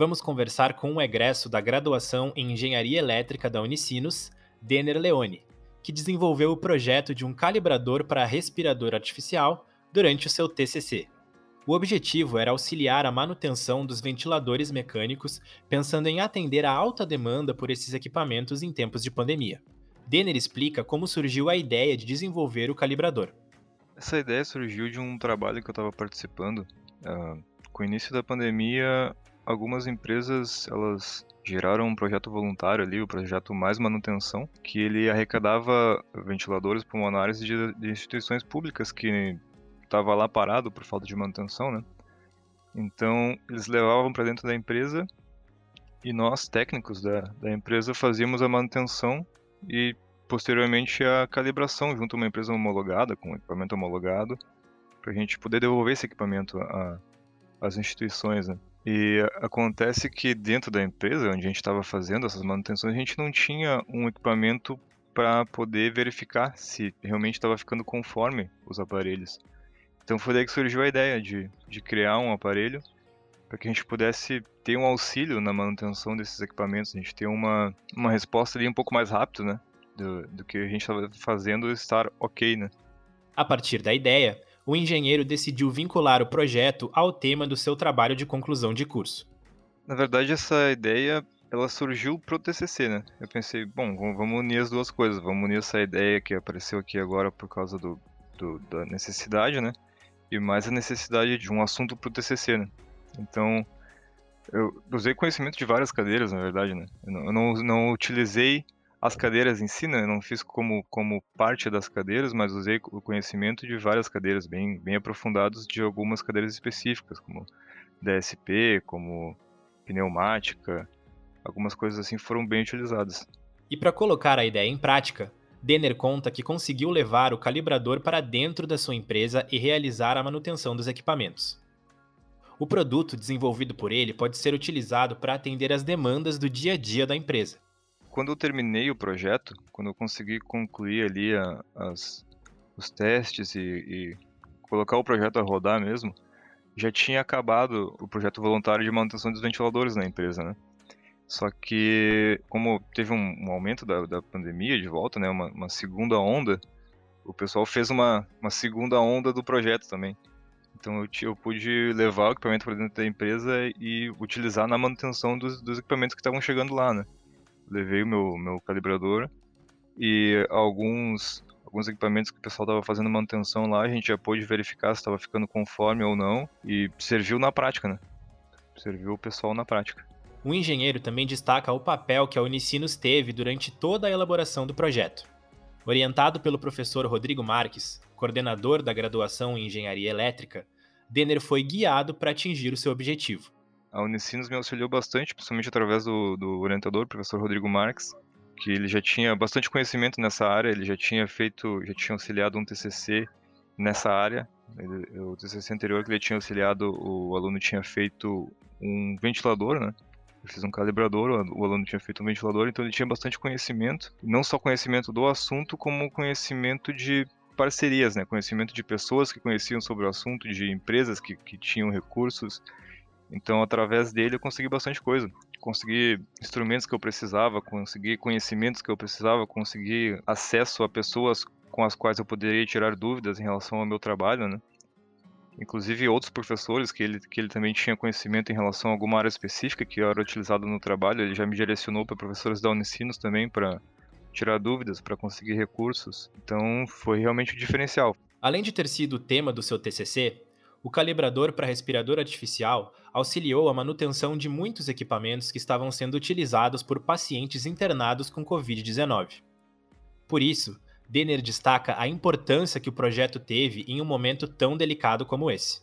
vamos conversar com um egresso da graduação em Engenharia Elétrica da Unicinos, Denner Leone, que desenvolveu o projeto de um calibrador para respirador artificial durante o seu TCC. O objetivo era auxiliar a manutenção dos ventiladores mecânicos, pensando em atender a alta demanda por esses equipamentos em tempos de pandemia. Denner explica como surgiu a ideia de desenvolver o calibrador. Essa ideia surgiu de um trabalho que eu estava participando. Uh, com o início da pandemia, algumas empresas elas geraram um projeto voluntário ali, o projeto Mais Manutenção, que ele arrecadava ventiladores pulmonares de, de instituições públicas que estava lá parado por falta de manutenção, né? Então eles levavam para dentro da empresa e nós técnicos da, da empresa fazíamos a manutenção e posteriormente a calibração junto a uma empresa homologada com equipamento homologado para a gente poder devolver esse equipamento às instituições, né? E acontece que dentro da empresa onde a gente estava fazendo essas manutenções, a gente não tinha um equipamento para poder verificar se realmente estava ficando conforme os aparelhos. Então foi daí que surgiu a ideia de, de criar um aparelho para que a gente pudesse ter um auxílio na manutenção desses equipamentos, a gente ter uma, uma resposta ali um pouco mais rápido, né? Do, do que a gente estava fazendo estar ok, né? A partir da ideia, o engenheiro decidiu vincular o projeto ao tema do seu trabalho de conclusão de curso. Na verdade, essa ideia ela surgiu pro TCC, né? Eu pensei, bom, vamos unir as duas coisas, vamos unir essa ideia que apareceu aqui agora por causa do, do da necessidade, né? E mais a necessidade de um assunto pro TCC, né? Então, eu usei conhecimento de várias cadeiras, na verdade, né? Eu não, eu não, não utilizei as cadeiras em si, né? Não fiz como, como parte das cadeiras, mas usei o conhecimento de várias cadeiras bem, bem aprofundados de algumas cadeiras específicas, como DSP, como pneumática, algumas coisas assim foram bem utilizadas. E para colocar a ideia em prática, Denner conta que conseguiu levar o calibrador para dentro da sua empresa e realizar a manutenção dos equipamentos. O produto desenvolvido por ele pode ser utilizado para atender às demandas do dia a dia da empresa quando eu terminei o projeto, quando eu consegui concluir ali a, as, os testes e, e, colocar o projeto a rodar mesmo, já tinha acabado o projeto voluntário de manutenção dos ventiladores na empresa, né? Só que, como teve um, um aumento da, da, pandemia de volta, né, uma, uma, segunda onda, o pessoal fez uma, uma segunda onda do projeto também. Então eu, eu pude levar o equipamento para dentro da empresa e utilizar na manutenção dos, dos equipamentos que estavam chegando lá, né? Levei o meu, meu calibrador e alguns, alguns equipamentos que o pessoal estava fazendo manutenção lá, a gente já pôde verificar se estava ficando conforme ou não e serviu na prática, né? Serviu o pessoal na prática. O engenheiro também destaca o papel que a Unicinos teve durante toda a elaboração do projeto. Orientado pelo professor Rodrigo Marques, coordenador da graduação em Engenharia Elétrica, Denner foi guiado para atingir o seu objetivo a Unicinos me auxiliou bastante, principalmente através do, do orientador, professor Rodrigo Marques, que ele já tinha bastante conhecimento nessa área, ele já tinha feito, já tinha auxiliado um TCC nessa área. Ele, o TCC anterior que ele tinha auxiliado, o aluno tinha feito um ventilador, né? Eu fiz um calibrador, o aluno tinha feito um ventilador, então ele tinha bastante conhecimento, não só conhecimento do assunto, como conhecimento de parcerias, né? Conhecimento de pessoas que conheciam sobre o assunto, de empresas que, que tinham recursos, então, através dele, eu consegui bastante coisa. Consegui instrumentos que eu precisava, consegui conhecimentos que eu precisava, consegui acesso a pessoas com as quais eu poderia tirar dúvidas em relação ao meu trabalho, né? Inclusive outros professores que ele, que ele também tinha conhecimento em relação a alguma área específica que era utilizada no trabalho, ele já me direcionou para professores da Unicinos também para tirar dúvidas, para conseguir recursos. Então foi realmente um diferencial. Além de ter sido o tema do seu TCC, o calibrador para respirador artificial auxiliou a manutenção de muitos equipamentos que estavam sendo utilizados por pacientes internados com Covid-19. Por isso, Denner destaca a importância que o projeto teve em um momento tão delicado como esse.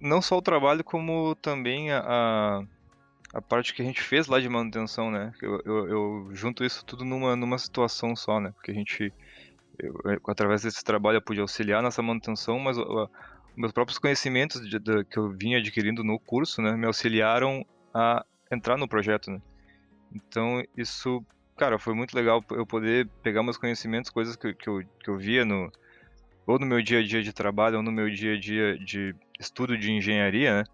Não só o trabalho, como também a, a parte que a gente fez lá de manutenção, né? Eu, eu, eu junto isso tudo numa, numa situação só, né? Porque a gente, eu, através desse trabalho, eu pude auxiliar nessa manutenção, mas uh, meus próprios conhecimentos de, de, que eu vinha adquirindo no curso, né? Me auxiliaram a entrar no projeto, né? Então, isso, cara, foi muito legal eu poder pegar meus conhecimentos, coisas que, que, eu, que eu via no, ou no meu dia a dia de trabalho, ou no meu dia a dia de estudo de engenharia, né?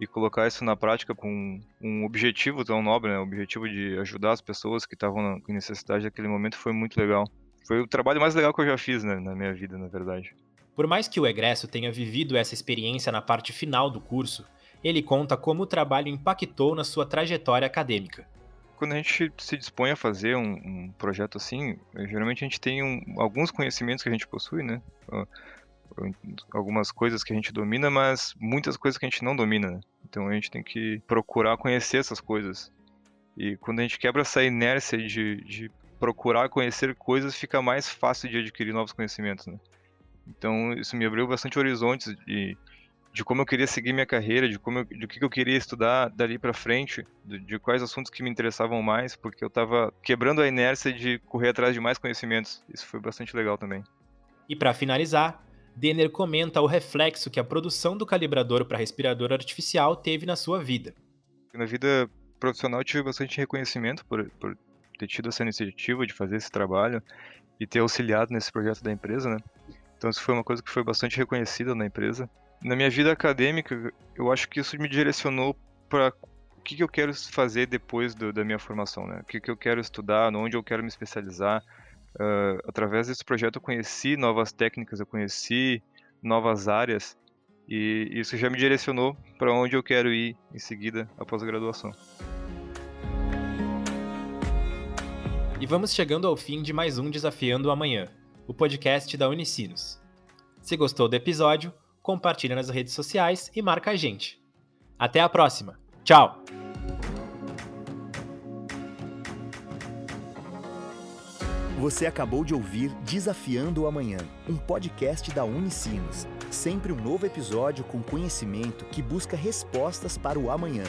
e colocar isso na prática com um objetivo tão nobre, né? O objetivo de ajudar as pessoas que estavam em necessidade naquele momento foi muito legal. Foi o trabalho mais legal que eu já fiz né, na minha vida, na verdade. Por mais que o egresso tenha vivido essa experiência na parte final do curso, ele conta como o trabalho impactou na sua trajetória acadêmica. Quando a gente se dispõe a fazer um, um projeto assim, geralmente a gente tem um, alguns conhecimentos que a gente possui, né? algumas coisas que a gente domina, mas muitas coisas que a gente não domina. Né? Então a gente tem que procurar conhecer essas coisas. E quando a gente quebra essa inércia de, de procurar conhecer coisas, fica mais fácil de adquirir novos conhecimentos. Né? Então isso me abriu bastante horizontes de, de como eu queria seguir minha carreira, de como eu, de que eu queria estudar dali para frente, de, de, quais assuntos que me interessavam mais, porque eu estava quebrando a inércia de correr atrás de mais conhecimentos. Isso foi bastante legal também. E para finalizar, Denner comenta o reflexo que a produção do calibrador para respirador artificial teve na sua vida. Na vida profissional, tive bastante reconhecimento por, por ter tido essa iniciativa de fazer esse trabalho e ter auxiliado nesse projeto da empresa, né? Então isso foi uma coisa que foi bastante reconhecida na empresa. Na minha vida acadêmica, eu acho que isso me direcionou para o que, que, eu quero fazer depois do, da minha formação, né? O que, que eu quero estudar, onde eu quero me especializar, Uh, através desse projeto eu conheci novas técnicas, eu conheci novas áreas e isso já me direcionou para onde eu quero ir em seguida após a graduação. E vamos chegando ao fim de mais um Desafiando o Amanhã, o podcast da Unicinos. Se gostou do episódio, compartilha nas redes sociais e marca a gente. Até a próxima. Tchau! Você acabou de ouvir Desafiando o Amanhã, um podcast da Unicinos. Sempre um novo episódio com conhecimento que busca respostas para o amanhã.